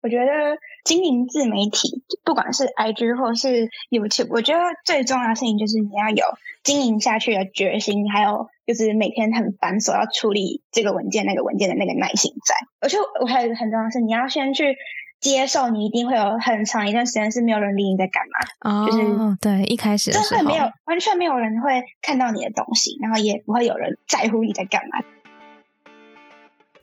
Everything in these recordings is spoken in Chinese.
我觉得经营自媒体，不管是 IG 或是 YouTube，我觉得最重要的事情就是你要有经营下去的决心，还有就是每天很繁琐要处理这个文件、那个文件的那个耐心在。而且我还有一个很重要的是，你要先去接受，你一定会有很长一段时间是没有人理你在干嘛。哦，就是对，一开始真的没有，完全没有人会看到你的东西，然后也不会有人在乎你在干嘛。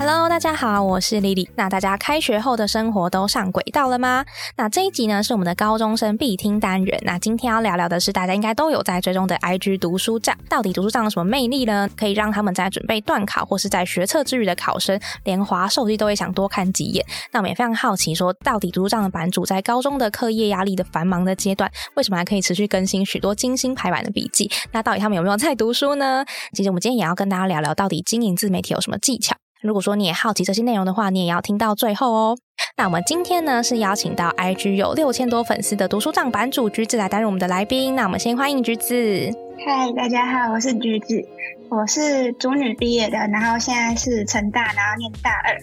Hello，大家好，我是 Lily。那大家开学后的生活都上轨道了吗？那这一集呢是我们的高中生必听单元。那今天要聊聊的是大家应该都有在追踪的 IG 读书帐。到底读书帐有什么魅力呢？可以让他们在准备段考或是在学测之余的考生，连滑手机都会想多看几眼。那我们也非常好奇说，说到底读书帐的版主在高中的课业压力的繁忙的阶段，为什么还可以持续更新许多精心排版的笔记？那到底他们有没有在读书呢？其实我们今天也要跟大家聊聊，到底经营自媒体有什么技巧。如果说你也好奇这些内容的话，你也要听到最后哦。那我们今天呢是邀请到 IG 有六千多粉丝的读书账版主橘子来担任我们的来宾。那我们先欢迎橘子。嗨，大家好，我是橘子，我是中女毕业的，然后现在是成大，然后念大二。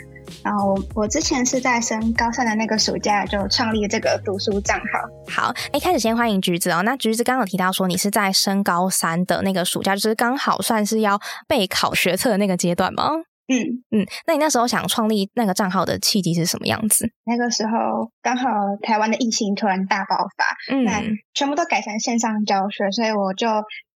然后我我之前是在升高三的那个暑假就创立了这个读书账号。好，一开始先欢迎橘子哦。那橘子刚刚有提到说你是在升高三的那个暑假，就是刚好算是要备考学测的那个阶段吗？嗯嗯，那你那时候想创立那个账号的契机是什么样子？那个时候刚好台湾的疫情突然大爆发，嗯，那全部都改成线上教学，所以我就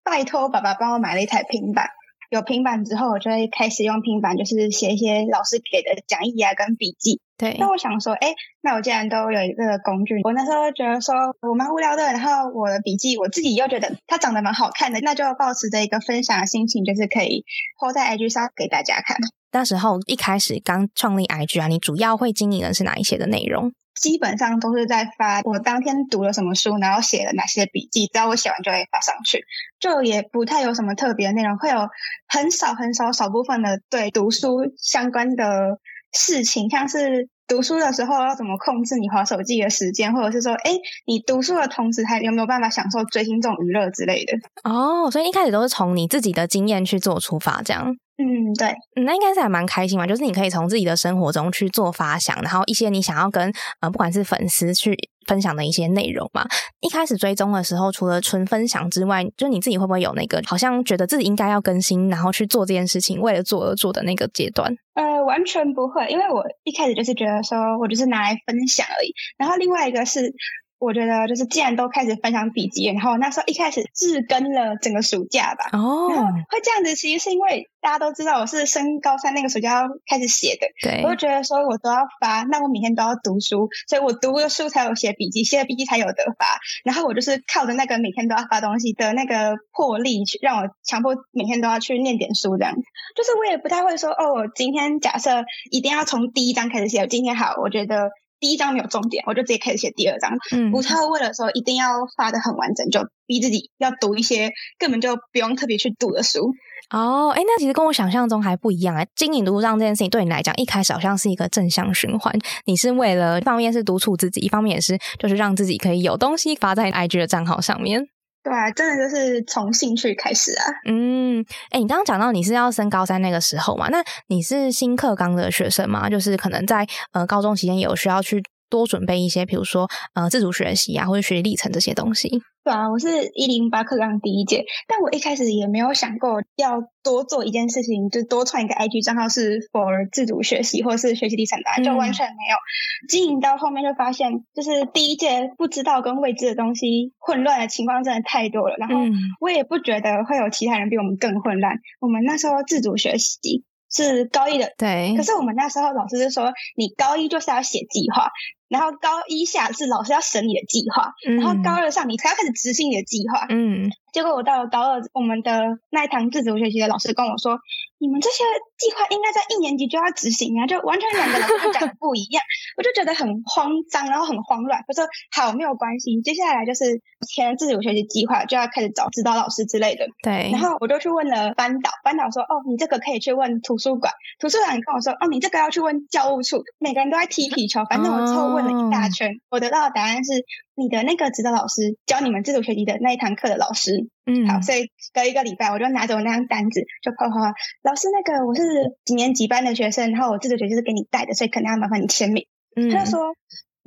拜托爸爸帮我买了一台平板。有平板之后，我就会开始用平板，就是写一些老师给的讲义啊跟笔记。对，那我想说，哎，那我既然都有一个工具，我那时候觉得说我蛮无聊的，然后我的笔记我自己又觉得它长得蛮好看的，那就抱持着一个分享的心情，就是可以 po 在 IG 上给大家看。那时候一开始刚创立 IG 啊，你主要会经营的是哪一些的内容？基本上都是在发我当天读了什么书，然后写了哪些笔记，只要我写完就会发上去，就也不太有什么特别的内容，会有很少很少少部分的对读书相关的事情，像是读书的时候要怎么控制你划手机的时间，或者是说，哎，你读书的同时还有没有办法享受追星这种娱乐之类的？哦，所以一开始都是从你自己的经验去做出发，这样。嗯，对，嗯，那应该是还蛮开心嘛，就是你可以从自己的生活中去做发想，然后一些你想要跟呃，不管是粉丝去分享的一些内容嘛。一开始追踪的时候，除了纯分享之外，就你自己会不会有那个好像觉得自己应该要更新，然后去做这件事情，为了做而做的那个阶段？呃，完全不会，因为我一开始就是觉得说我就是拿来分享而已。然后另外一个是。我觉得就是，既然都开始分享笔记，然后那时候一开始日更了整个暑假吧。哦，然后会这样子，其实是因为大家都知道我是升高三那个暑假要开始写的。对，我就觉得说我都要发，那我每天都要读书，所以我读了书才有写笔记，写了笔记才有得发。然后我就是靠着那个每天都要发东西的那个魄力，去让我强迫每天都要去念点书，这样。就是我也不太会说，哦，我今天假设一定要从第一章开始写。我今天好，我觉得。第一章没有重点，我就直接开始写第二章。嗯，不太会为了说一定要发的很完整，就逼自己要读一些根本就不用特别去读的书。哦，哎，那其实跟我想象中还不一样啊。经营读书帐这件事情对你来讲，一开始好像是一个正向循环。你是为了一方面是督促自己，一方面也是就是让自己可以有东西发在 IG 的账号上面。对啊，真的就是从兴趣开始啊。嗯，哎，你刚刚讲到你是要升高三那个时候嘛？那你是新课纲的学生吗？就是可能在呃高中期间有需要去多准备一些，比如说呃自主学习啊，或者学习历程这些东西。对啊，我是一零八课纲第一届，但我一开始也没有想过要多做一件事情，就多创一个 IG 账号是 for 自主学习或者是学习历程的，就完全没有。嗯、经营到后面就发现，就是第一届不知道跟未知的东西混乱的情况真的太多了，然后我也不觉得会有其他人比我们更混乱。我们那时候自主学习是高一的，对，可是我们那时候老师就说，你高一就是要写计划。然后高一下是老师要审你的计划，嗯、然后高二上你才要开始执行你的计划。嗯，结果我到了高二，我们的那一堂自主学习的老师跟我说：“你们这些计划应该在一年级就要执行啊，就完全两个老师都讲的不一样。” 我就觉得很慌张，然后很慌乱。我说：“好，没有关系，接下来就是填自主学习计划，就要开始找指导老师之类的。”对。然后我就去问了班导，班导说：“哦，你这个可以去问图书馆。”图书馆跟我说：“哦，你这个要去问教务处。”每个人都在踢皮球，反正我之后问了一大圈，哦、我得到的答案是。你的那个指导老师教你们自主学习的那一堂课的老师，嗯，好，所以隔一个礼拜，我就拿着我那张单子，就跑跑跑，老师，那个我是几年几班的学生，然后我自主学习是给你带的，所以肯定要麻烦你签名。嗯，他就说，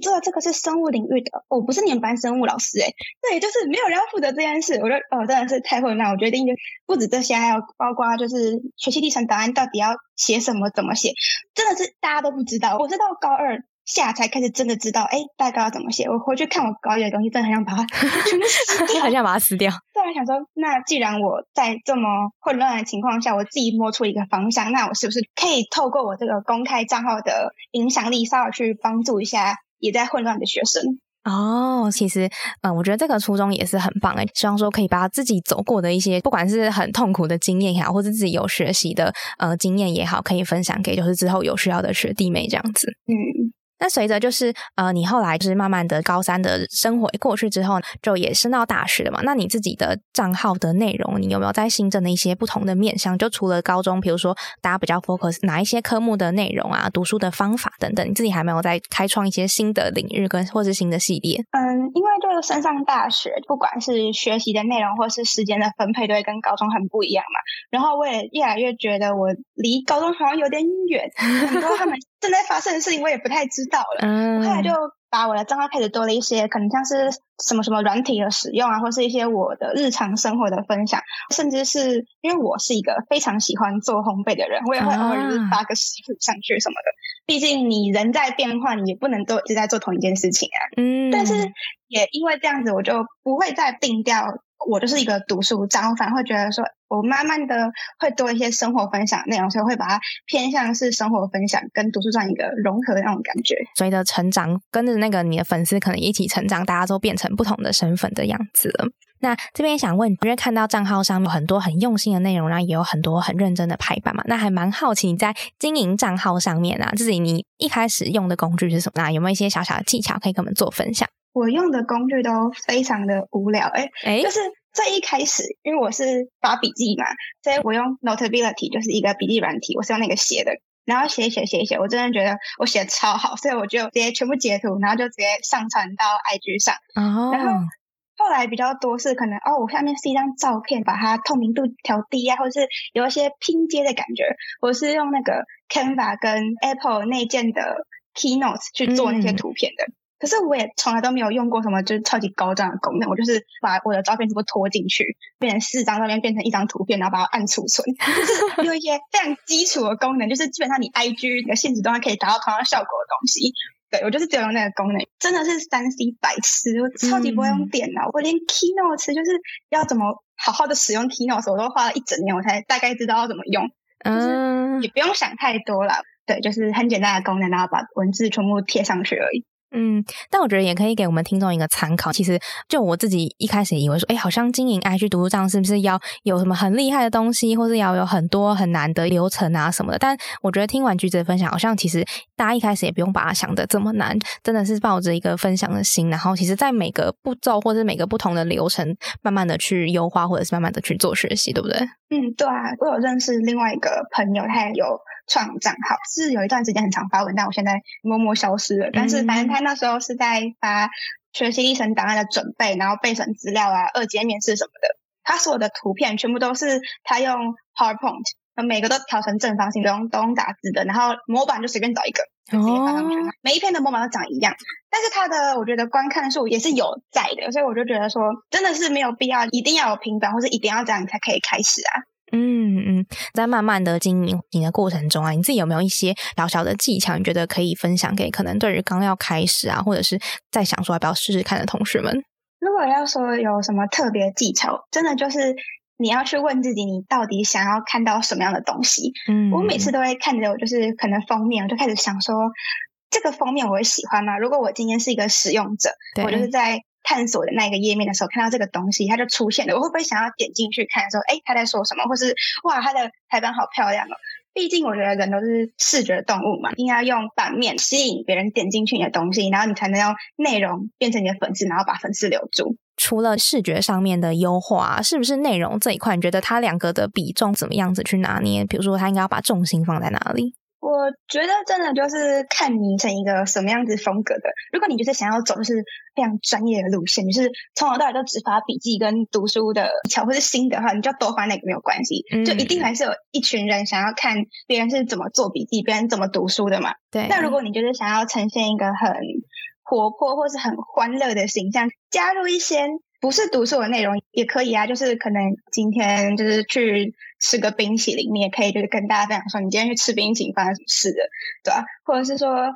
这个这个是生物领域的，我不是你们班生物老师，诶，对，就是没有人要负责这件事。我就，哦，真的是太混乱，我决定就不止这些，还有包括就是学习历程档案到底要写什么，怎么写，真的是大家都不知道。我是到高二。下才开始真的知道，哎，大概要怎么写。我回去看我高一的东西，真的很想把它 全部撕掉，很想把它撕掉。突然，想说，那既然我在这么混乱的情况下，我自己摸出一个方向，那我是不是可以透过我这个公开账号的影响力，稍微去帮助一下也在混乱的学生？哦，其实，嗯，我觉得这个初衷也是很棒诶，希望说可以把自己走过的一些，不管是很痛苦的经验也好，或者自己有学习的呃经验也好，可以分享给就是之后有需要的学弟妹这样子。嗯。那随着就是呃，你后来就是慢慢的高三的生活过去之后，就也升到大学了嘛。那你自己的账号的内容，你有没有在新增的一些不同的面向？就除了高中，比如说大家比较 focus 哪一些科目的内容啊，读书的方法等等，你自己还没有在开创一些新的领域跟或是新的系列？嗯，因为就是升上大学，不管是学习的内容或是时间的分配，都会跟高中很不一样嘛。然后我也越来越觉得我离高中好像有点远，很多他们。正在发生的事情我也不太知道了，嗯，后来就把我的账号开始多了一些，可能像是什么什么软体的使用啊，或是一些我的日常生活的分享，甚至是因为我是一个非常喜欢做烘焙的人，我也会偶尔就是发个食谱上去什么的。毕竟你人在变化，你也不能都一直在做同一件事情啊。嗯，但是也因为这样子，我就不会再定调。我就是一个读书账，我反而会觉得说，我慢慢的会多一些生活分享内容，所以会把它偏向是生活分享跟读书这样一个融合的那种感觉。随着成长，跟着那个你的粉丝可能一起成长，大家都变成不同的身份的样子了。那这边想问，因为看到账号上面有很多很用心的内容，然后也有很多很认真的排版嘛，那还蛮好奇你在经营账号上面啊，自己你一开始用的工具是什么？那有没有一些小小的技巧可以跟我们做分享？我用的工具都非常的无聊，哎、就是最一开始，因为我是发笔记嘛，所以我用 Notability 就是一个笔记软体，我是用那个写的，然后写一写写一写，我真的觉得我写的超好，所以我就直接全部截图，然后就直接上传到 IG 上。哦。然后后来比较多是可能哦，我下面是一张照片，把它透明度调低啊，或者是有一些拼接的感觉，我是用那个 Canva 跟 Apple 内建的 Keynote 去做那些图片的。嗯可是我也从来都没有用过什么就是超级高端的功能，我就是把我的照片全部拖进去，变成四张照片变成一张图片，然后把它按储存，就是有一些非常基础的功能，就是基本上你 IG 你的限时动态可以达到同样效果的东西。对，我就是只有用那个功能，真的是三 C 白痴，我超级不会用电脑，嗯、我连 Keynote 就是要怎么好好的使用 Keynote，我都花了一整年我才大概知道要怎么用，就是也不用想太多了，对，就是很简单的功能，然后把文字全部贴上去而已。嗯，但我觉得也可以给我们听众一个参考。其实，就我自己一开始以为说，哎，好像经营 IG 读书帐是不是要有什么很厉害的东西，或是要有很多很难的流程啊什么的？但我觉得听完橘子的分享，好像其实大家一开始也不用把它想的这么难，真的是抱着一个分享的心，然后其实在每个步骤或者每个不同的流程，慢慢的去优化，或者是慢慢的去做学习，对不对？嗯，对啊，我有认识另外一个朋友，他也有。创账号是有一段时间很常发文，但我现在默默消失了。但是反正他那时候是在发学习历程档案的准备，然后备审资料啊、二阶面试什么的。他所有的图片全部都是他用 PowerPoint，每个都调成正方形，都用都用打字的。然后模板就随便找一个，就直接发上去。哦、每一篇的模板都长一样，但是他的我觉得观看数也是有在的，所以我就觉得说真的是没有必要一定要有平板，或是一定要这样才可以开始啊。嗯嗯，在慢慢的经营你的过程中啊，你自己有没有一些小小的技巧？你觉得可以分享给可能对于刚要开始啊，或者是在想说要不要试试看的同学们？如果要说有什么特别技巧，真的就是你要去问自己，你到底想要看到什么样的东西？嗯，我每次都会看着，我就是可能封面，我就开始想说，这个封面我会喜欢吗？如果我今天是一个使用者，我就是在。探索的那一个页面的时候，看到这个东西，它就出现了，我会不会想要点进去看？说，哎，他在说什么？或是哇，他的排版好漂亮哦！毕竟我觉得人都是视觉动物嘛，应该要用版面吸引别人点进去你的东西，然后你才能用内容变成你的粉丝，然后把粉丝留住。除了视觉上面的优化，是不是内容这一块，你觉得它两个的比重怎么样子去拿捏？比如说，它应该要把重心放在哪里？我觉得真的就是看你成一个什么样子风格的。如果你就是想要走就是非常专业的路线，就是从头到尾都只发笔记跟读书的技巧或是心得的话，你就多发那个没有关系。嗯、就一定还是有一群人想要看别人是怎么做笔记，别人怎么读书的嘛。对。那如果你就是想要呈现一个很活泼或是很欢乐的形象，加入一些。不是读书的内容也可以啊，就是可能今天就是去吃个冰淇淋，你也可以就是跟大家分享说你今天去吃冰淇淋发生什么事的，对吧？或者是说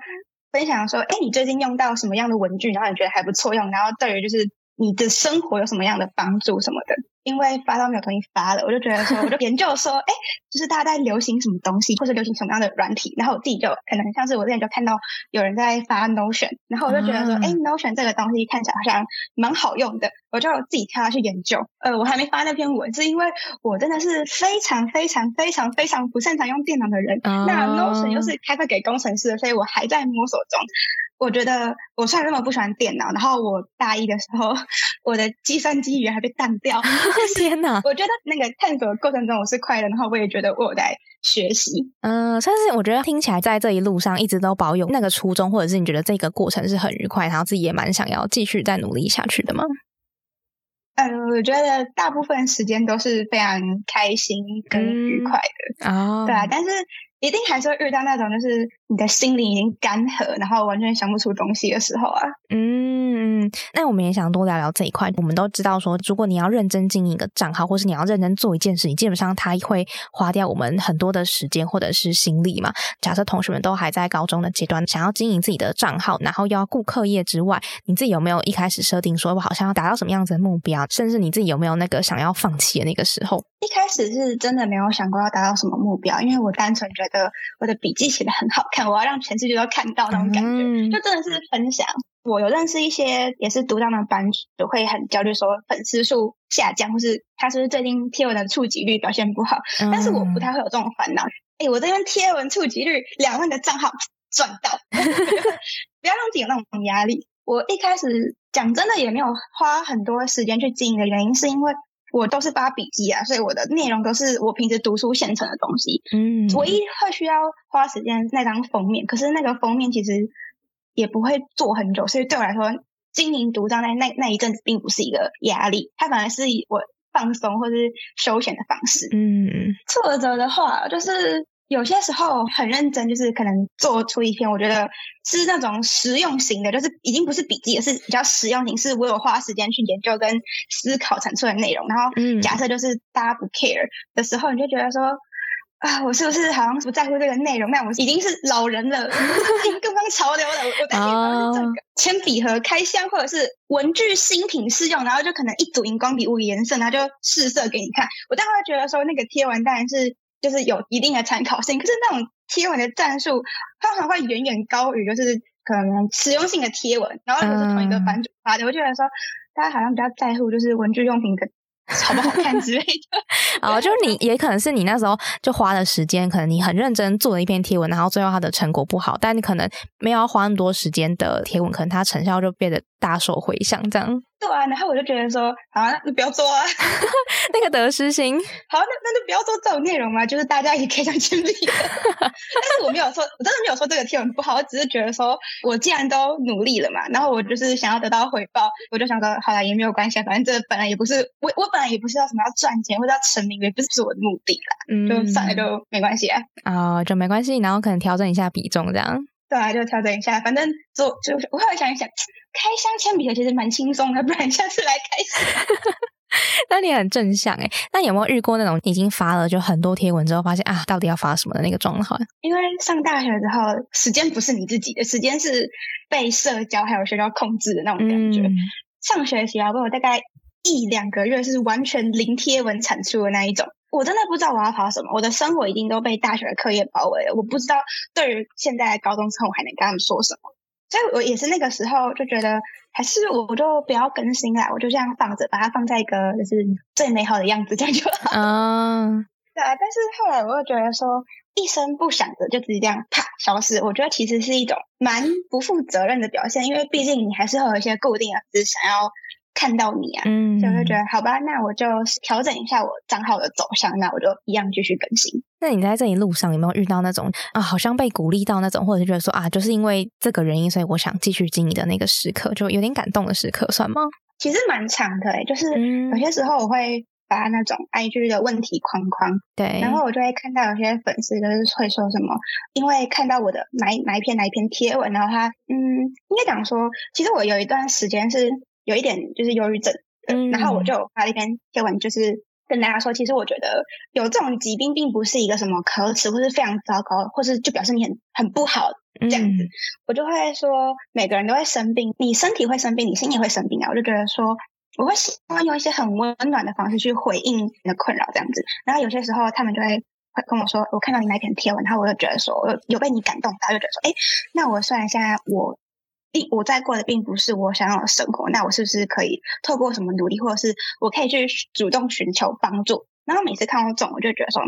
分享说，哎，你最近用到什么样的文具，然后你觉得还不错用，然后对于就是你的生活有什么样的帮助什么的。因为发到没有东西发了，我就觉得说，我就研究说，哎，就是大家在流行什么东西，或者流行什么样的软体，然后我自己就可能像是我之前就看到有人在发 Notion，然后我就觉得说，哎、嗯、，Notion 这个东西看起来好像蛮好用的，我就自己跳下去研究。呃，我还没发那篇文，是因为我真的是非常非常非常非常不擅长用电脑的人，嗯、那 Notion 又是开发给工程师的，所以我还在摸索中。我觉得我虽然那么不喜欢电脑，然后我大一的时候，我的计算机语言还被淡掉。天哪！我觉得那个探索的过程中我是快乐，然后我也觉得我有在学习。嗯，但是我觉得听起来在这一路上一直都保有那个初衷，或者是你觉得这个过程是很愉快，然后自己也蛮想要继续再努力下去的吗？嗯，我觉得大部分时间都是非常开心跟愉快的。啊、嗯，对啊，但是。一定还是会遇到那种，就是你的心灵已经干涸，然后完全想不出东西的时候啊。嗯，那我们也想多聊聊这一块。我们都知道说，如果你要认真经营一个账号，或是你要认真做一件事你，基本上它会花掉我们很多的时间或者是心力嘛。假设同学们都还在高中的阶段，想要经营自己的账号，然后又要顾课业之外，你自己有没有一开始设定说我好像要达到什么样子的目标？甚至你自己有没有那个想要放弃的那个时候？一开始是真的没有想过要达到什么目标，因为我单纯觉得我的笔记写的很好看，我要让全世界都看到那种感觉，嗯、就真的是分享。我有认识一些也是读这样的班主，会很焦虑说粉丝数下降，或是他是不是最近贴文的触及率表现不好。嗯、但是我不太会有这种烦恼。哎，我这边贴文触及率两万的账号 赚到，不要让自己有那种压力。我一开始讲真的也没有花很多时间去经营的原因，是因为。我都是发笔记啊，所以我的内容都是我平时读书现成的东西。嗯，唯一会需要花时间那张封面，可是那个封面其实也不会做很久，所以对我来说，经营独章那那那一阵子并不是一个压力，它反而是我放松或是休闲的方式。嗯，挫折的话就是。有些时候很认真，就是可能做出一篇，我觉得是那种实用型的，就是已经不是笔记，而是比较实用型，是我有花时间去研究跟思考产出的内容。然后，假设就是大家不 care 的时候，你就觉得说啊，我是不是好像不在乎这个内容？那我已经是老人了，已经跟不上潮流了。我我担心的是这个铅笔盒开箱，或者是文具新品试用，然后就可能一组荧光笔五个颜色，然后就试色给你看。我当然会觉得说，那个贴文当然是。就是有一定的参考性，可是那种贴文的战术，它还会远远高于就是可能实用性的贴文，然后又是同一个版主发的，我就觉得说大家好像比较在乎就是文具用品的好不好看之类的。哦，就是你也可能是你那时候就花了时间，可能你很认真做了一篇贴文，然后最后它的成果不好，但你可能没有要花那么多时间的贴文，可能它成效就变得大受回响这样。对啊，然后我就觉得说，好啊，那不要做啊，那个得失心。好，那那就不要做这种内容嘛，就是大家也可以想经历。但是我没有说，我真的没有说这个贴文不好，我只是觉得说，我既然都努力了嘛，然后我就是想要得到回报，我就想说，好啦，也没有关系，反正这本来也不是我，我本来也不是要什么要赚钱或者要成名，也不是我的目的啦，嗯，就算了，就没关系啊。啊、哦，就没关系，然后可能调整一下比重这样。对啊，就调整一下，反正做就我后来想一想。开箱铅笔盒其实蛮轻松的，不然下次来开箱。那你很正向哎，那有没有遇过那种已经发了就很多贴文之后，发现啊，到底要发什么的那个状况？因为上大学之后，时间不是你自己的，时间是被社交还有学校控制的那种感觉。嗯、上学期啊，我大概一两个月是完全零贴文产出的那一种，我真的不知道我要发什么。我的生活一定都被大学的课业包围了，我不知道对于现在的高中生，我还能跟他们说什么。所以我也是那个时候就觉得还是我就不要更新啦，我就这样放着，把它放在一个就是最美好的样子，这样就好。嗯，对啊。但是后来我又觉得说，一声不响的就直接这样啪消失，我觉得其实是一种蛮不负责任的表现，因为毕竟你还是会有一些固定的是想要。看到你啊，嗯，所以我就觉得好吧，那我就调整一下我账号的走向，那我就一样继续更新。那你在这一路上有没有遇到那种啊，好像被鼓励到那种，或者是觉得说啊，就是因为这个原因，所以我想继续经营的那个时刻，就有点感动的时刻，算吗？其实蛮长的诶，就是有些时候我会把那种 IG 的问题框框，对，然后我就会看到有些粉丝就是会说什么，因为看到我的哪哪一篇哪一篇贴文，然后他嗯，应该讲说，其实我有一段时间是有一点就是忧郁症。嗯，然后我就发了一篇贴文，就是跟大家说，其实我觉得有这种疾病并不是一个什么可耻或是非常糟糕，或是就表示你很很不好这样子。嗯、我就会说，每个人都会生病，你身体会生病，你心也会生病啊。我就觉得说，我会希望用一些很温暖的方式去回应你的困扰这样子。然后有些时候他们就会会跟我说，我看到你那篇贴文，然后我就觉得说，我有被你感动然后，就觉得说，哎，那我虽然现在我。我在过的并不是我想要的生活，那我是不是可以透过什么努力，或者是我可以去主动寻求帮助？然后每次看到这种，我就觉得说，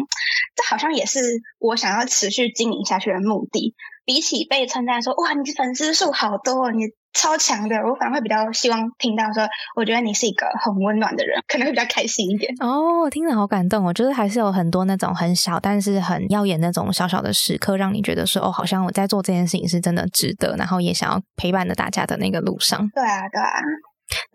这好像也是我想要持续经营下去的目的。比起被称赞说，哇，你粉丝数好多，你。超强的，我反而会比较希望听到说，我觉得你是一个很温暖的人，可能会比较开心一点。哦，听着好感动哦，我觉得还是有很多那种很小，但是很耀眼那种小小的时刻，让你觉得说，哦，好像我在做这件事情是真的值得，然后也想要陪伴着大家的那个路上。对啊，对啊。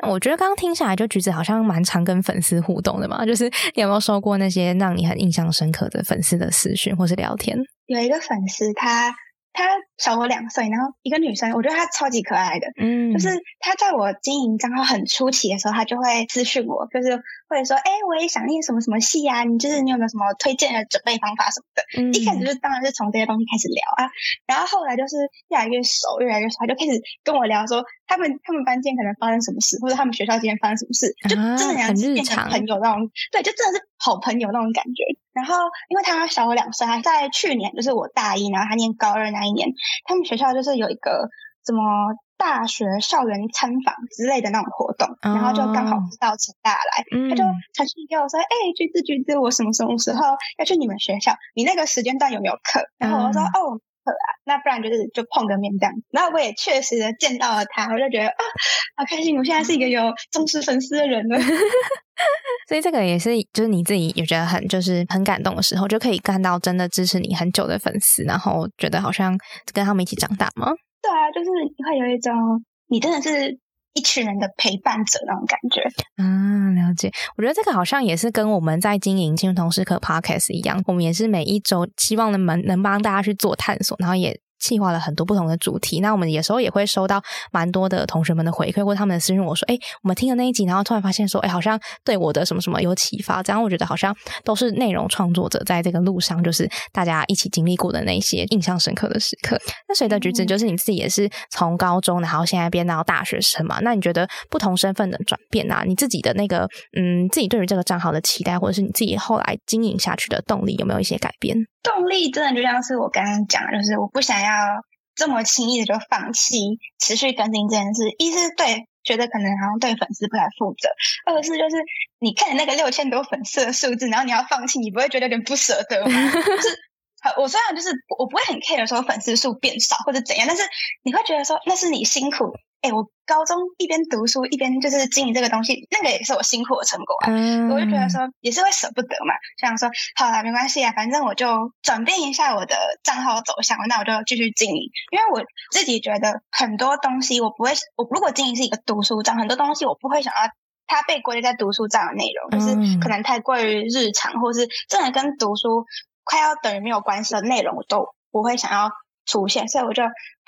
我觉得刚刚听下来，就橘子好像蛮常跟粉丝互动的嘛，就是你有没有收过那些让你很印象深刻的粉丝的私讯或是聊天？有一个粉丝她。她小我两岁，然后一个女生，我觉得她超级可爱的。嗯，就是她在我经营账号很初期的时候，她就会私讯我，就是会说：“哎，我也想念什么什么戏啊，你就是你有没有什么推荐的准备方法什么的？”嗯，一开始就当然是从这些东西开始聊啊，然后后来就是越来越熟，越来越熟，他就开始跟我聊说他们他们班今天可能发生什么事，或者他们学校今天发生什么事，就真的像变成朋友那种，对，就真的是好朋友那种感觉。然后，因为他小我两岁，他在去年就是我大一，然后他念高二那一年，他们学校就是有一个什么大学校园参访之类的那种活动，然后就刚好知道成大来，嗯、他就传讯给我说：“哎、欸，橘子橘子，我什么什么时候要去你们学校？你那个时间段有没有课？”然后我说：“嗯、哦，课啊，那不然就是就碰个面这样子。”然后我也确实的见到了他，我就觉得啊，好开心！我现在是一个有忠实粉丝的人了。所以这个也是，就是你自己也觉得很就是很感动的时候，就可以看到真的支持你很久的粉丝，然后觉得好像跟他们一起长大吗？对啊，就是会有一种你真的是一群人的陪伴者那种感觉。啊，了解。我觉得这个好像也是跟我们在经营青春同事课 Podcast 一样，我们也是每一周希望能能帮大家去做探索，然后也。计划了很多不同的主题，那我们有时候也会收到蛮多的同学们的回馈，或他们的私信我说：“哎，我们听了那一集，然后突然发现说，哎，好像对我的什么什么有启发。”这样我觉得好像都是内容创作者在这个路上，就是大家一起经历过的那些印象深刻的时刻。那随着橘子，就是你自己也是从高中，然后现在变到大学生嘛？那你觉得不同身份的转变啊，你自己的那个嗯，自己对于这个账号的期待，或者是你自己后来经营下去的动力，有没有一些改变？动力真的就像是我刚刚讲，就是我不想要这么轻易的就放弃持续更新这件事。一是对觉得可能好像对粉丝不太负责，二是就是你看那个六千多粉丝的数字，然后你要放弃，你不会觉得有点不舍得吗？就是 我虽然就是我不会很 care 说粉丝数变少或者怎样，但是你会觉得说那是你辛苦。哎、欸，我高中一边读书一边就是经营这个东西，那个也是我辛苦的成果啊。嗯、我就觉得说也是会舍不得嘛，就想说好了，没关系啊，反正我就转变一下我的账号走向，那我就继续经营。因为我自己觉得很多东西我不会，我如果经营是一个读书账，很多东西我不会想要它被归类在读书账的内容，嗯、就是可能太过于日常，或是真的跟读书快要等于没有关系的内容，我都不会想要出现，所以我就。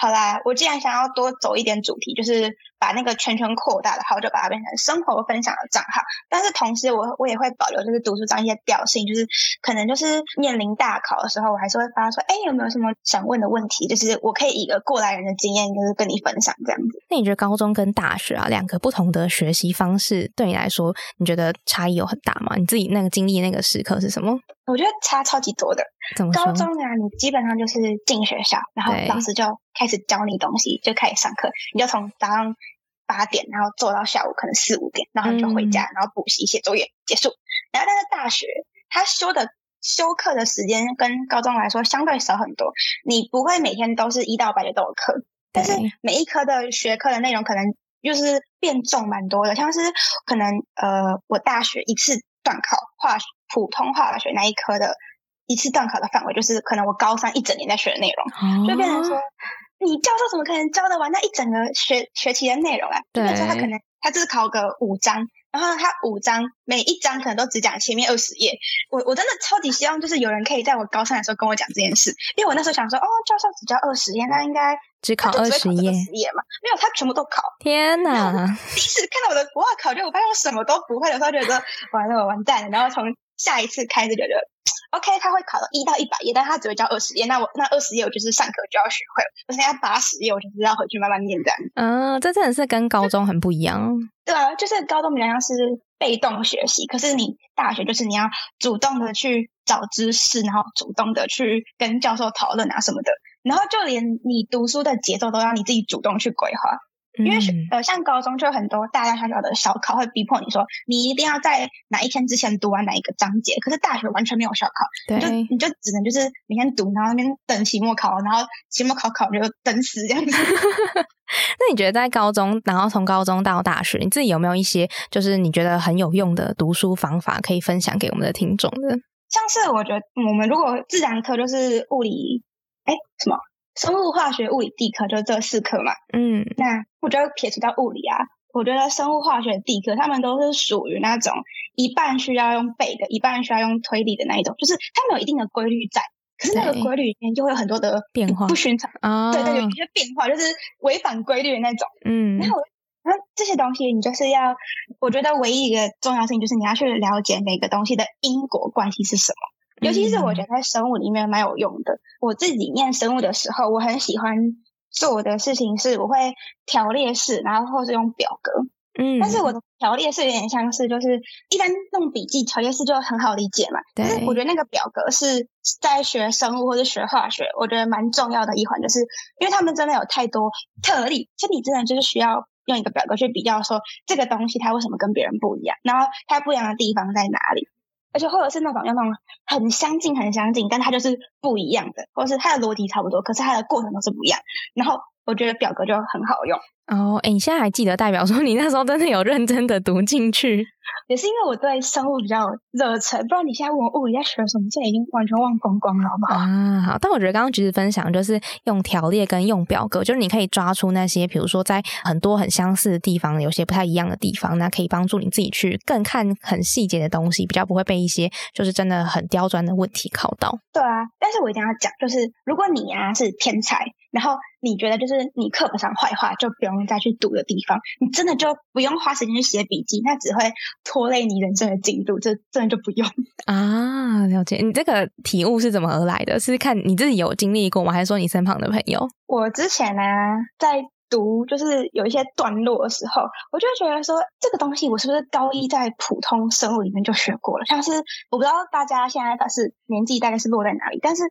好啦，我既然想要多走一点主题，就是把那个圈圈扩大的话，我就把它变成生活分享的账号。但是同时我，我我也会保留就是读书账一些调性，就是可能就是面临大考的时候，我还是会发说，哎，有没有什么想问的问题？就是我可以以一个过来人的经验，就是跟你分享这样子。那你觉得高中跟大学啊，两个不同的学习方式，对你来说，你觉得差异有很大吗？你自己那个经历那个时刻是什么？我觉得差超级多的。怎么说？高中啊，你基本上就是进学校，然后老师就开始教你东西，就开始上课，你就从早上八点，然后做到下午可能四五点，然后你就回家，嗯、然后补习写作业结束。然后但是大学他修的修课的时间跟高中来说相对少很多，你不会每天都是一到八节都有课，但是每一科的学科的内容可能就是变重蛮多的，像是可能呃我大学一次段考化普通化学那一科的一次段考的范围，就是可能我高三一整年在学的内容，哦、就变成说。你教授怎么可能教得完那一整个学学期的内容啊？对，比如说他可能他只是考个五章，然后他五章每一章可能都只讲前面二十页。我我真的超级希望就是有人可以在我高三的时候跟我讲这件事，因为我那时候想说，哦，教授只教二十页，那应该只考二十页嘛？没有，他全部都考。天哪！第一次看到我的国考卷，我发现我什么都不会的时候，觉得完了，我完蛋了。然后从下一次开始就觉得。OK，他会考到一到一百页，但他只会教二十页。那我那二十页我就是上课就要学会了，我剩下八十页我就是要回去慢慢念这样。嗯，这真的是跟高中很不一样。对啊，就是高中比较像是被动学习，可是你大学就是你要主动的去找知识，然后主动的去跟教授讨论啊什么的，然后就连你读书的节奏都要你自己主动去规划。因为呃，像高中就有很多大大小小的小考会逼迫你说，你一定要在哪一天之前读完哪一个章节。可是大学完全没有小考，对，就你就只能就是每天读，然后那边等期末考，然后期末考考就等死这样子。那你觉得在高中，然后从高中到大学，你自己有没有一些就是你觉得很有用的读书方法可以分享给我们的听众呢？像是我觉得我们如果自然课就是物理，哎，什么？生物、化学、物理、地科，就这四科嘛。嗯，那我觉得撇除掉物理啊，我觉得生物、化学、地科，他们都是属于那种一半需要用背的，一半需要用推理的那一种，就是他们有一定的规律在，可是那个规律里面就会有很多的变化，不寻常啊。对对，有一些变化，就是违反规律的那种。嗯，然后，然后这些东西，你就是要，我觉得唯一一个重要性就是你要去了解每个东西的因果关系是什么。尤其是我觉得在生物里面蛮有用的。我自己念生物的时候，我很喜欢做的事情是，我会条列式，然后或是用表格。嗯，但是我的条列式有点像是，就是一般用笔记条列式就很好理解嘛。对。但是我觉得那个表格是在学生物或者学化学，我觉得蛮重要的一环，就是因为他们真的有太多特例，所以你真的就是需要用一个表格去比较，说这个东西它为什么跟别人不一样，然后它不一样的地方在哪里。而且或者是那种要那种很相近、很相近，但它就是不一样的，或者是它的逻辑差不多，可是它的过程都是不一样。然后我觉得表格就很好用。哦，哎，你现在还记得代表说你那时候真的有认真的读进去？也是因为我对生物比较热忱，不然你现在问我物理在学什么，现在已经完全忘光光了，好不好？啊，好。但我觉得刚刚橘子分享就是用条列跟用表格，就是你可以抓出那些，比如说在很多很相似的地方，有些不太一样的地方，那可以帮助你自己去更看很细节的东西，比较不会被一些就是真的很刁钻的问题考到。对啊，但是我一定要讲，就是如果你啊是天才，然后你觉得就是你课本上坏话就不用再去读的地方，你真的就不用花时间去写笔记，那只会拖累你人生的进度，这真的就不用啊。了解，你这个体悟是怎么而来的？是看你自己有经历过吗？还是说你身旁的朋友？我之前呢，在读就是有一些段落的时候，我就会觉得说，这个东西我是不是高一在普通生物里面就学过了？像是我不知道大家现在的是年纪大概是落在哪里，但是。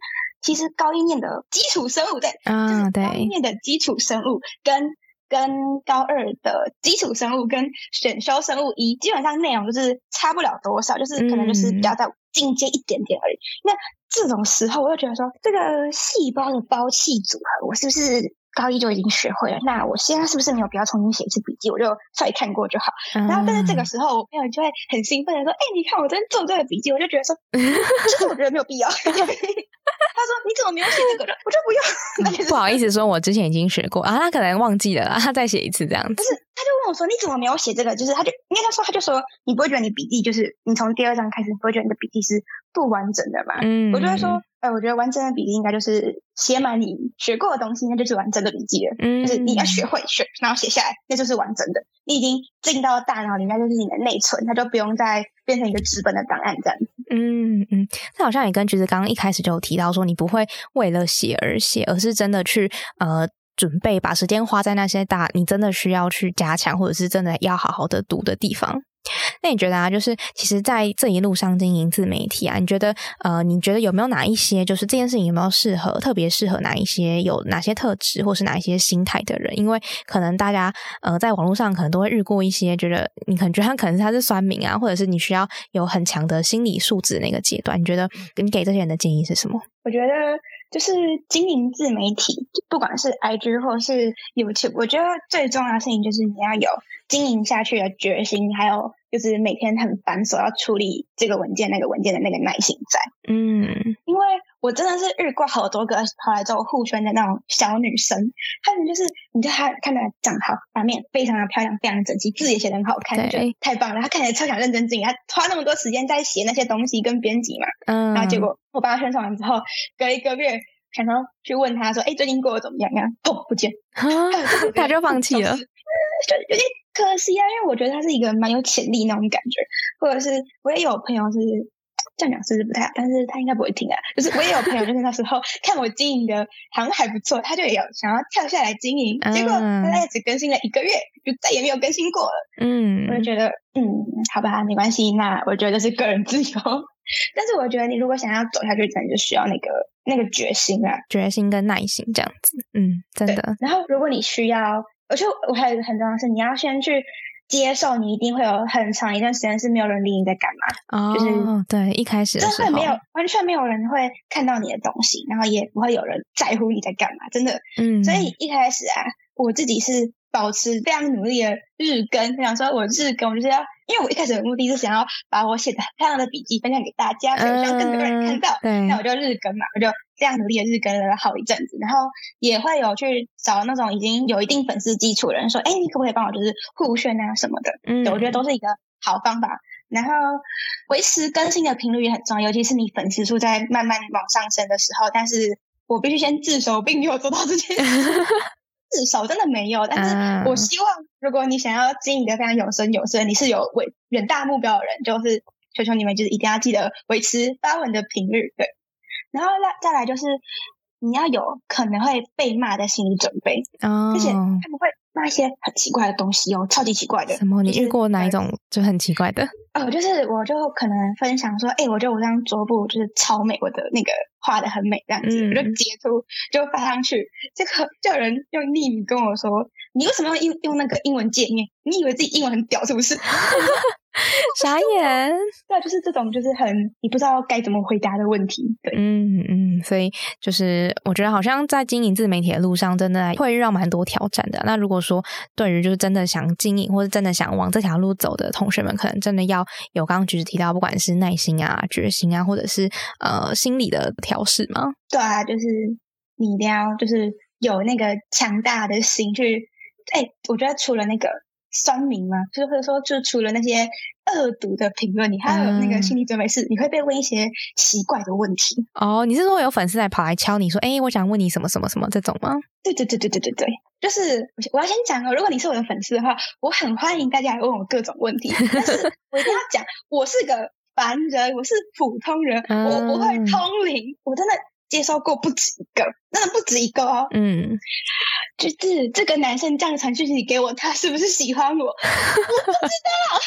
其实高一念的基础生物对，啊对，高一念的基础生物跟跟高二的基础生物跟选修生物一基本上内容就是差不了多少，就是可能就是比较在进阶一点点而已。嗯、那这种时候，我就觉得说，这个细胞的胞器组合，我是不是？高一就已经学会了，那我现在是不是没有必要重新写一次笔记？我就稍微看过就好。嗯、然后，但是这个时候，我朋友就会很兴奋的说：“哎、欸，你看我真做这个笔记。”我就觉得说，其实我觉得没有必要。他说：“你怎么没有写这个呢？”我就不用。不好意思，说我之前已经学过啊，他可能忘记了，他再写一次这样子。不是，他就问我说：“你怎么没有写这个？”就是他就应该他说他就说：“你不会觉得你笔记就是你从第二章开始，不会觉得你的笔记是不完整的吗？”嗯，我就会说。呃，我觉得完整的笔记应该就是写满你学过的东西，那就是完整的笔记了。嗯，就是你要学会学，然后写下来，那就是完整的。你已经进到大脑里，面就是你的内存，它就不用再变成一个纸本的档案这样子。嗯嗯，这好像也跟橘子刚刚一开始就有提到说，你不会为了写而写，而是真的去呃准备，把时间花在那些大你真的需要去加强，或者是真的要好好的读的地方。那你觉得啊，就是其实在这一路上经营自媒体啊，你觉得呃，你觉得有没有哪一些，就是这件事情有没有适合，特别适合哪一些，有哪些特质，或是哪一些心态的人？因为可能大家呃，在网络上可能都会遇过一些，觉得你可能觉得他可能他是酸民啊，或者是你需要有很强的心理素质那个阶段，你觉得你给这些人的建议是什么？我觉得。就是经营自媒体，不管是 IG 或是 YouTube，我觉得最重要的事情就是你要有经营下去的决心，还有就是每天很繁琐要处理这个文件那个文件的那个耐心在。嗯，因为我真的是遇过好多个跑来找我互圈的那种小女生，她们就是你就她看起来长好，版面非常的漂亮，非常整齐，字也写得很好看，就太棒了。她看起来超想认真经营，她花那么多时间在写那些东西跟编辑嘛，嗯，然后结果。我帮她宣传完之后，隔一个月，想说去问她说：“哎，最近过得怎么样呀？”砰，不见，他 就放弃了，就有点可惜啊。因为我觉得她是一个蛮有潜力那种感觉，或者是我也有朋友是这样讲，是不是不太好？但是他应该不会听啊。就是我也有朋友，就是那时候 看我经营的好像还不错，他就也有想要跳下来经营，结果他也只更新了一个月，就再也没有更新过了。嗯，我就觉得，嗯，好吧，没关系，那我觉得是个人自由。但是我觉得，你如果想要走下去，可能就需要那个那个决心啊，决心跟耐心这样子。嗯，真的。然后，如果你需要，而且我还有一个很重要的是，你要先去接受，你一定会有很长一段时间是没有人理你在干嘛。哦，就是对，一开始真的没有，完全没有人会看到你的东西，然后也不会有人在乎你在干嘛，真的。嗯，所以一开始啊，我自己是保持非常努力的日更，想说我日更，我就是要。因为我一开始的目的是想要把我写的漂亮的笔记分享给大家，所以我希望更多人看到。嗯、那我就日更嘛，我就这样努力的日更了好一阵子，然后也会有去找那种已经有一定粉丝基础的人说，哎，你可不可以帮我就是互炫啊什么的？嗯，我觉得都是一个好方法。然后维持更新的频率也很重要，尤其是你粉丝数在慢慢往上升的时候。但是我必须先自首，并没有做到这件事。至少真的没有，但是我希望，如果你想要经营的非常有声有色，你是有伟远大目标的人，就是求求你们，就是一定要记得维持发文的频率，对。然后再再来就是你要有可能会被骂的心理准备，而且他们会骂一些很奇怪的东西哦，超级奇怪的。什么？你遇过哪一种就很奇怪的？哦，就是我就可能分享说，哎，我觉得我这张桌布就是超美，我的那个画的很美，这样子，嗯、我就截图就发上去，这个就有人用匿名跟我说，你为什么要用用那个英文界面？你以为自己英文很屌是不是？傻眼，对，就是这种，就是很你不知道该怎么回答的问题。对，嗯嗯，所以就是我觉得好像在经营自媒体的路上，真的会遇到蛮多挑战的。那如果说对于就是真的想经营或者真的想往这条路走的同学们，可能真的要有刚刚橘子提到，不管是耐心啊、决心啊，或者是呃心理的调试吗？对啊，就是你一定要就是有那个强大的心去。哎，我觉得除了那个。酸民吗？就是或者说，就除了那些恶毒的评论，你还有那个心理准备是，你会被问一些奇怪的问题。哦，你是说有粉丝来跑来敲你说，哎，我想问你什么什么什么这种吗？对对对对对对对，就是我要先讲哦，如果你是我的粉丝的话，我很欢迎大家来问我各种问题，但是我一定要讲，我是个凡人，我是普通人，嗯、我不会通灵，我真的。介绍过不止一个，那不止一个哦。嗯，就是这个男生这样传讯息给我，他是不是喜欢我？我不知道。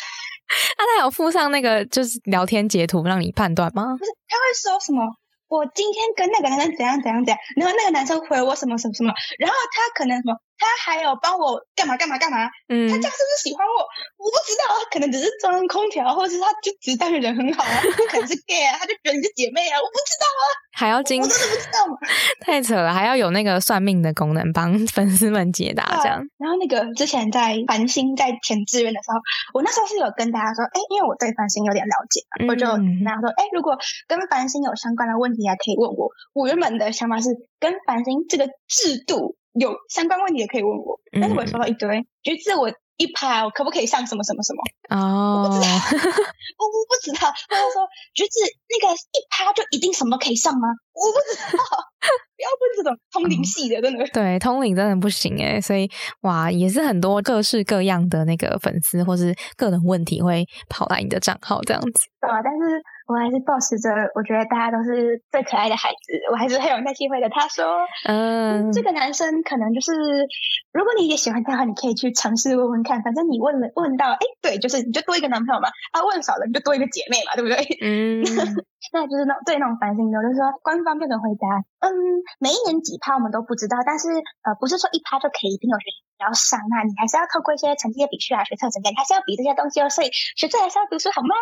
那、啊、他有附上那个就是聊天截图让你判断吗？不是，他会说什么？我今天跟那个男生怎样怎样怎样，然后那个男生回我什么什么什么，然后他可能什么。他还有帮我干嘛干嘛干嘛？嗯，他这样是不是喜欢我？我不知道，他可能只是装空调，或者是他就只是当个人很好啊。他可能是 gay 啊，他就觉得你是姐妹啊，我不知道啊。还要精，我真的不知道嘛。太扯了，还要有那个算命的功能帮粉丝们解答这样。然后那个之前在繁星在填志愿的时候，我那时候是有跟大家说，哎，因为我对繁星有点了解嘛，我就跟大家说，哎，如果跟繁星有相关的问题，还可以问我。我原本的想法是跟繁星这个制度。有相关问题也可以问我，但是我收到一堆，橘子、嗯、我一拍，我可不可以上什么什么什么？哦，我不知道，我 我不知道。他就说橘子那个一趴就一定什么可以上吗？我不知道，不要问这种通灵系的，真的。对，通灵真的不行诶，所以哇，也是很多各式各样的那个粉丝或是个人问题会跑来你的账号这样子。对啊，但是我还是保持着，我觉得大家都是最可爱的孩子，我还是很有耐心会的他说，嗯，这个男生可能就是，如果你也喜欢他的话，你可以去尝试问问看，反正你问了问到，哎，对，就是你就多一个男朋友嘛，啊，问少了你就多一个姐妹嘛，对不对？嗯，那就是那种对那种烦心的，就是说官方标准回答，嗯，每一年几趴我们都不知道，但是呃，不是说一趴就可以一定有学习要上，那你还是要透过一些成绩的比序啊、学测成绩，你还是要比这些东西哦，所以学测还是要读书好吗？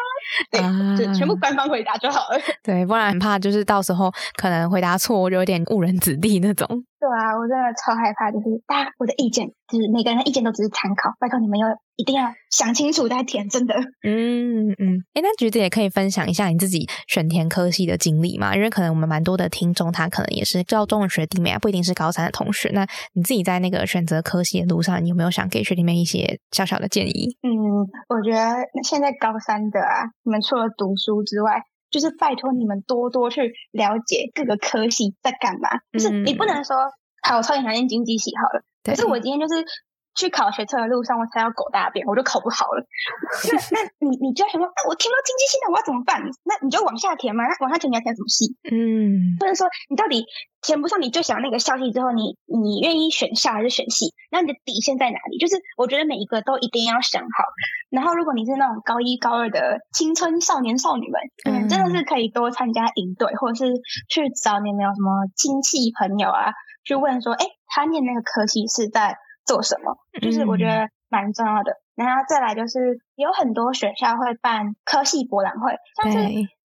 对，啊、就全部官方回答就好了。对，不然很怕就是到时候可能回答错，就有点误人子弟那种。对啊，我真的超害怕，就是大家我的意见，就是每个人的意见都只是参考，拜托你们要一定要想清楚再填，真的。嗯 嗯，哎、欸，那橘子也可以分享一下你自己选填科系的经历嘛？因为可能我们蛮多的听众，他可能也是高中的学弟妹啊，不一定是高三的同学。那你自己在那个选择科系的路上，你有没有想给学弟妹一些小小的建议？嗯，我觉得现在高三的啊，你们除了读书之外，就是拜托你们多多去了解各个科系在干嘛。嗯、就是你不能说，好，我超级讨厌经济系好了。可是我今天就是去考学测的路上，我才要狗大便，我就考不好了。那 那你你就要想说，那我填到经济系，那我要怎么办？那你就往下填嘛。那往下填你要填什么系？嗯，或者说你到底填不上你最想那个校系之后，你你愿意选校还是选系？那你的底线在哪里？就是我觉得每一个都一定要想好。然后，如果你是那种高一、高二的青春少年少女们，嗯，真的是可以多参加营队，或者是去找你们有什么亲戚朋友啊，去问说，哎，他念那个科系是在做什么？就是我觉得蛮重要的。然后再来就是有很多学校会办科系博览会，像是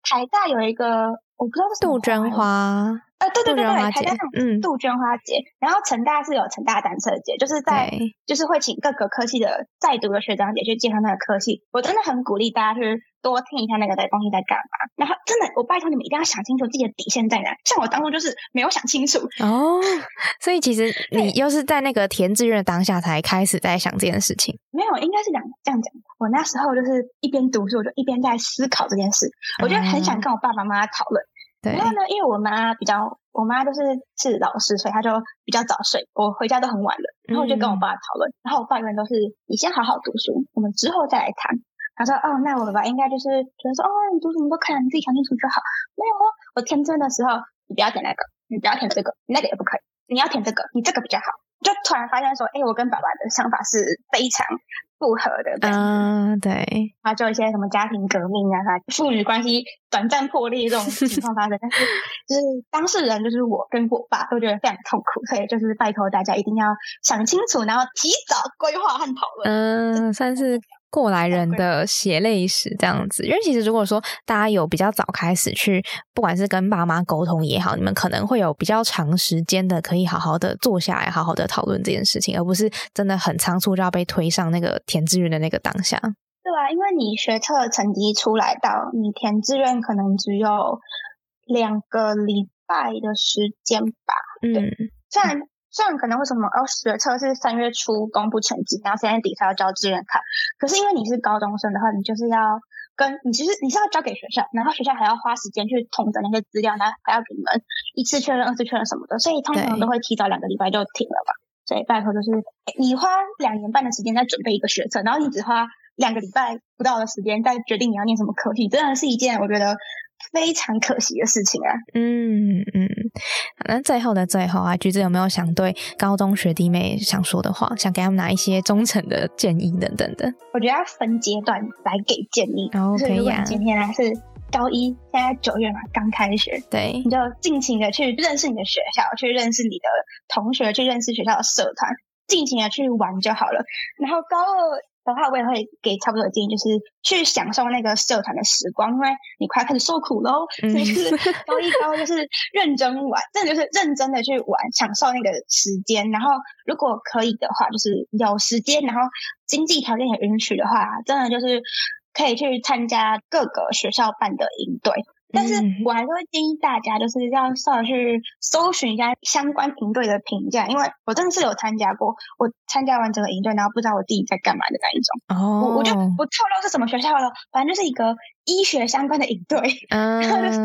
台大有一个，我不知道是杜鹃花。呃，对对对对，台大嗯杜鹃花节，嗯、然后成大是有成大单车节，就是在就是会请各个科系的在读的学长姐去介绍那个科系。我真的很鼓励大家去多听一下那个的东西在干嘛。然后真的，我拜托你们一定要想清楚自己的底线在哪。像我当初就是没有想清楚哦，所以其实 你又是在那个填志愿的当下才开始在想这件事情。没有，应该是这样这样讲。我那时候就是一边读书，我就一边在思考这件事。我就很想跟我爸爸妈妈讨论。嗯对然后呢，因为我妈比较，我妈就是是老师，所以她就比较早睡，我回家都很晚了。然后我就跟我爸讨论，嗯、然后我爸永远都是你先好好读书，我们之后再来谈。他说：“哦，那我爸爸应该就是觉得说，哦，你读什么都可以，你自己想清楚就好。没有哦，我填志愿的时候，你不要填那个，你不要填这个，你那个也不可以，你要填这个，你这个比较好。就突然发现说，哎，我跟爸爸的想法是非常。”不合的，嗯，uh, 对，然后就一些什么家庭革命啊，父女关系短暂破裂这种情况发生，但是就是当事人就是我跟我爸都觉得非常痛苦，所以就是拜托大家一定要想清楚，然后提早规划和讨论。嗯，算是。过来人的血泪史这样子，因为其实如果说大家有比较早开始去，不管是跟爸妈沟通也好，你们可能会有比较长时间的可以好好的坐下来，好好的讨论这件事情，而不是真的很仓促就要被推上那个填志愿的那个当下。对啊，因为你学测成绩出来到你填志愿，可能只有两个礼拜的时间吧。嗯，虽然。这样可能为什么？哦，学测是三月初公布成绩，然后三月底才要交志愿卡。可是因为你是高中生的话，你就是要跟你其实你是要交给学校，然后学校还要花时间去统整那些资料，然后还要给你们一次确认、二次确认什么的，所以通常都会提早两个礼拜就停了吧。所以拜托就是，你花两年半的时间在准备一个学测，然后你只花两个礼拜不到的时间在决定你要念什么科系，真的是一件我觉得。非常可惜的事情啊！嗯嗯，那最后的最后啊，橘子有没有想对高中学弟妹想说的话，想给他们拿一些忠诚的建议等等的？我觉得要分阶段来给建议。哦，可以啊。今天呢是高一，现在九月嘛，刚开学，对，你就尽情的去认识你的学校，去认识你的同学，去认识学校的社团，尽情的去玩就好了。然后高二。的话，我也会给差不多的建议，就是去享受那个社团的时光，因为你快要开始受苦喽。所以就是 高一高二就是认真玩，真 的就是认真的去玩，享受那个时间。然后如果可以的话，就是有时间，然后经济条件也允许的话，真的就是可以去参加各个学校办的营队。但是我还是会建议大家，就是要稍微去搜寻一下相关营队的评价，因为我真的是有参加过，我参加完整个营队，然后不知道我自己在干嘛的那一种。哦，我我就不透露是什么学校了，反正就是一个医学相关的营队。嗯，然后就是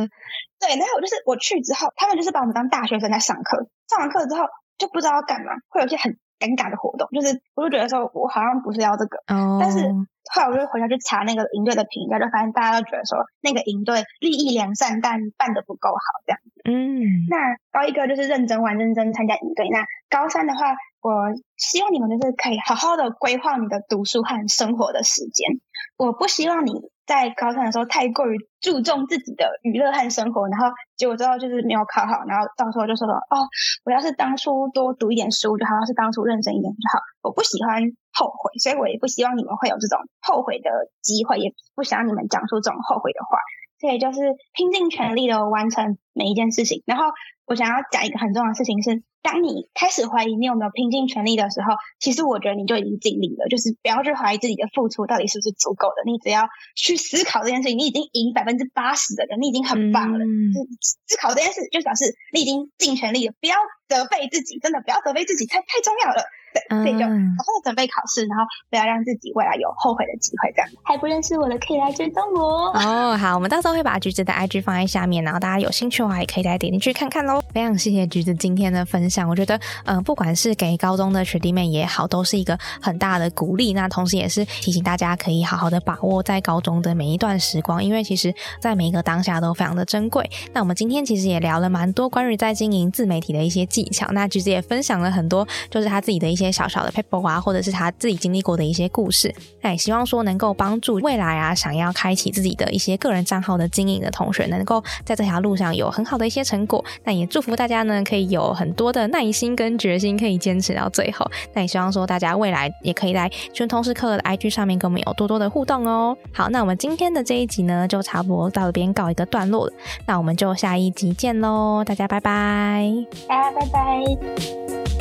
对，然后我就是我去之后，他们就是把我们当大学生在上课，上完课之后就不知道要干嘛，会有一些很。尴尬的活动，就是我就觉得说我好像不是要这个，哦、但是后来我就回家去查那个营队的评价，就发现大家都觉得说那个营队利益良善，但办得不够好这样子。嗯，那高一个就是认真玩、认真参加营队，那高三的话，我希望你们就是可以好好的规划你的读书和生活的时间，我不希望你。在高三的时候太过于注重自己的娱乐和生活，然后结果之后就是没有考好，然后到时候就说了哦，我要是当初多读一点书就好，要是当初认真一点就好。我不喜欢后悔，所以我也不希望你们会有这种后悔的机会，也不想你们讲出这种后悔的话。所以就是拼尽全力的完成每一件事情。然后我想要讲一个很重要的事情是。当你开始怀疑你有没有拼尽全力的时候，其实我觉得你就已经尽力了。就是不要去怀疑自己的付出到底是不是足够的，你只要去思考这件事情，你已经赢百分之八十的人，你已经很棒了。嗯，思考这件事就表示你已经尽全力了，不要责备自己，真的不要责备自己，太太重要了。对，所以就好好准备考试，然后不要让自己未来有后悔的机会。这样还不认识我的，可以来追踪我哦。好，我们到时候会把橘子的 IG 放在下面，然后大家有兴趣的话也可以来点进去看看喽。非常谢谢橘子今天的分享，我觉得，嗯、呃，不管是给高中的学弟妹也好，都是一个很大的鼓励。那同时也是提醒大家，可以好好的把握在高中的每一段时光，因为其实在每一个当下都非常的珍贵。那我们今天其实也聊了蛮多关于在经营自媒体的一些技巧，那橘子也分享了很多，就是他自己的一些些小小的 paper。啊，或者是他自己经历过的一些故事，那也希望说能够帮助未来啊，想要开启自己的一些个人账号的经营的同学，能够在这条路上有很好的一些成果。那也祝福大家呢，可以有很多的耐心跟决心，可以坚持到最后。那也希望说大家未来也可以来全通识课的 IG 上面跟我们有多多的互动哦。好，那我们今天的这一集呢，就差不多到这边告一个段落了。那我们就下一集见喽，大家拜拜，大家拜拜。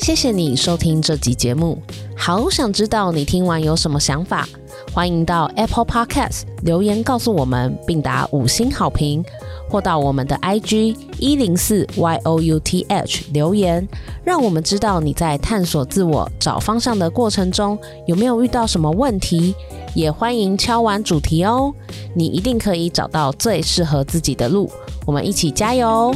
谢谢你收听这集节目，好想知道你听完有什么想法，欢迎到 Apple Podcast 留言告诉我们，并打五星好评，或到我们的 IG 一零四 youth 留言，让我们知道你在探索自我、找方向的过程中有没有遇到什么问题，也欢迎敲完主题哦，你一定可以找到最适合自己的路，我们一起加油！